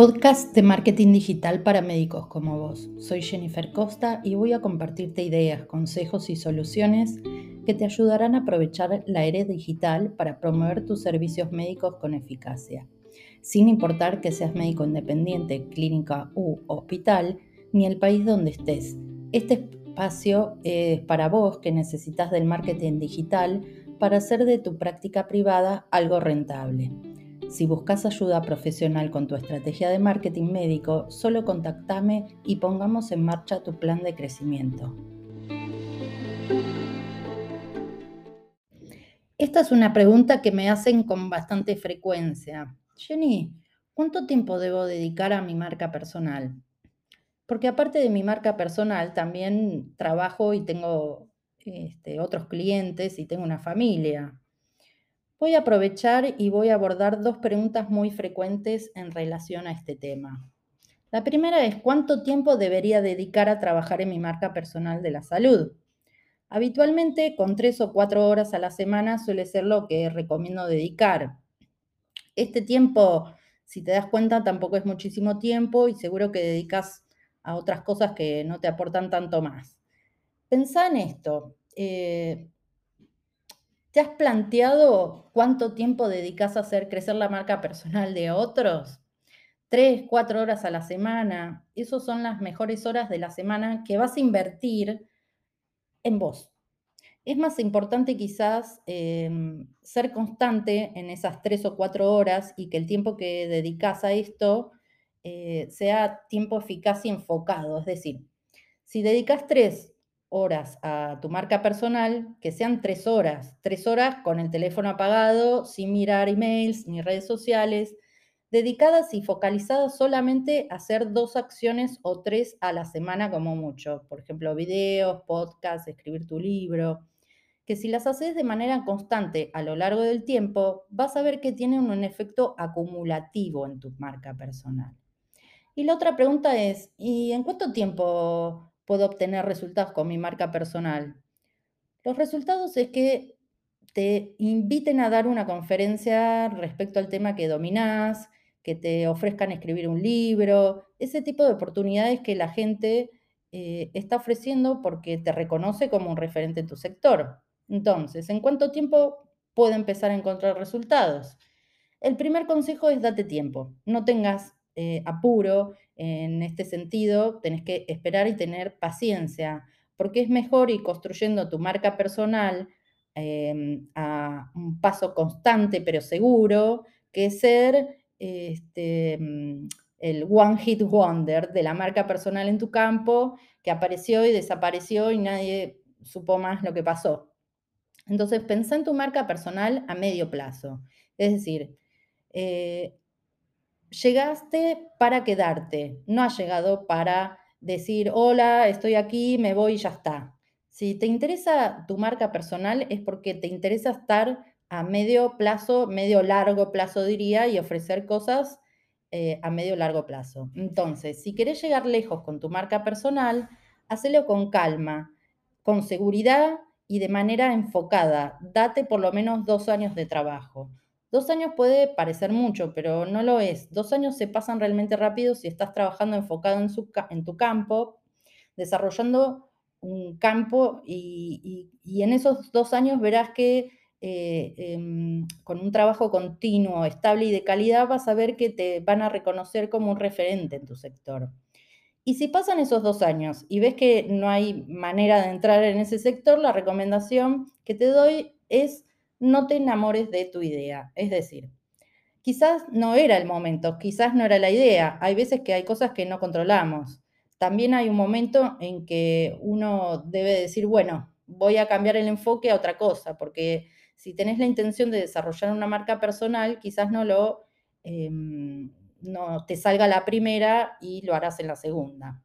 podcast de marketing digital para médicos como vos. Soy Jennifer Costa y voy a compartirte ideas, consejos y soluciones que te ayudarán a aprovechar la era digital para promover tus servicios médicos con eficacia, sin importar que seas médico independiente, clínica u hospital, ni el país donde estés. Este espacio es para vos que necesitas del marketing digital para hacer de tu práctica privada algo rentable. Si buscas ayuda profesional con tu estrategia de marketing médico, solo contactame y pongamos en marcha tu plan de crecimiento. Esta es una pregunta que me hacen con bastante frecuencia. Jenny, ¿cuánto tiempo debo dedicar a mi marca personal? Porque aparte de mi marca personal, también trabajo y tengo este, otros clientes y tengo una familia. Voy a aprovechar y voy a abordar dos preguntas muy frecuentes en relación a este tema. La primera es, ¿cuánto tiempo debería dedicar a trabajar en mi marca personal de la salud? Habitualmente, con tres o cuatro horas a la semana suele ser lo que recomiendo dedicar. Este tiempo, si te das cuenta, tampoco es muchísimo tiempo y seguro que dedicas a otras cosas que no te aportan tanto más. Pensá en esto. Eh, ¿Te has planteado cuánto tiempo dedicas a hacer crecer la marca personal de otros? Tres, cuatro horas a la semana. Esas son las mejores horas de la semana que vas a invertir en vos. Es más importante quizás em, ser constante en esas tres o cuatro horas y que el tiempo que dedicas a esto eh, sea tiempo eficaz y enfocado. Es decir, si dedicas tres horas a tu marca personal, que sean tres horas, tres horas con el teléfono apagado, sin mirar emails ni redes sociales, dedicadas y focalizadas solamente a hacer dos acciones o tres a la semana como mucho. Por ejemplo, videos, podcasts, escribir tu libro. Que si las haces de manera constante a lo largo del tiempo, vas a ver que tienen un efecto acumulativo en tu marca personal. Y la otra pregunta es, ¿y en cuánto tiempo puedo obtener resultados con mi marca personal? Los resultados es que te inviten a dar una conferencia respecto al tema que dominás, que te ofrezcan escribir un libro, ese tipo de oportunidades que la gente eh, está ofreciendo porque te reconoce como un referente en tu sector. Entonces, ¿en cuánto tiempo puedo empezar a encontrar resultados? El primer consejo es date tiempo, no tengas eh, apuro en este sentido, tenés que esperar y tener paciencia, porque es mejor ir construyendo tu marca personal em, a un paso constante pero seguro que ser este, mm, el one hit wonder de la marca personal en tu campo que apareció y desapareció y nadie supo más lo que pasó. Entonces, pensá en tu marca personal a medio plazo. Es decir, eh, llegaste para quedarte, no has llegado para decir, hola, estoy aquí, me voy y ya está. Si te interesa tu marca personal es porque te interesa estar a medio plazo, medio largo plazo diría, y ofrecer cosas eh, a medio largo plazo. Entonces, si querés llegar lejos con tu marca personal, hacelo con calma, con seguridad y de manera enfocada. Date por lo menos dos años de trabajo. Dos años puede parecer mucho, pero no lo es. Dos años se pasan realmente rápido si estás trabajando enfocado en, tu campo, desarrollando un campo y, en esos dos años verás que eh, em, con un trabajo continuo, estable y de calidad vas a ver que te van a reconocer como un referente en tu sector. Y si pasan esos dos años y ves que no hay manera de entrar en ese sector, la recomendación que te doy es no te enamores de tu idea. Es decir, quizás no era el momento, quizás no era la idea. Hay veces que hay cosas que no controlamos. También hay un momento en que uno debe decir, bueno, voy a cambiar el enfoque a otra cosa, porque si tenés la intención de desarrollar una marca personal, quizás no lo em, no te salga la primera y lo harás en la segunda.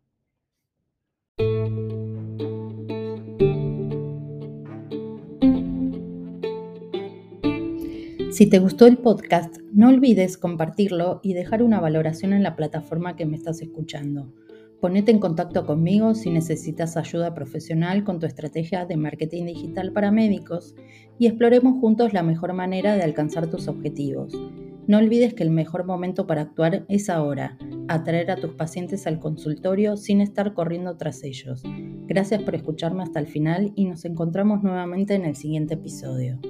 Si te gustó el podcast, no olvides compartirlo y dejar una valoración en la plataforma que me estás escuchando. Ponete en contacto conmigo si necesitas ayuda profesional con tu estrategia de marketing digital para médicos y exploremos juntos la mejor manera de alcanzar tus objetivos. No olvides que el mejor momento para actuar es ahora. atraer a tus pacientes al consultorio sin estar corriendo tras ellos. Gracias por escucharme hasta el final y nos encontramos nuevamente en el siguiente episodio.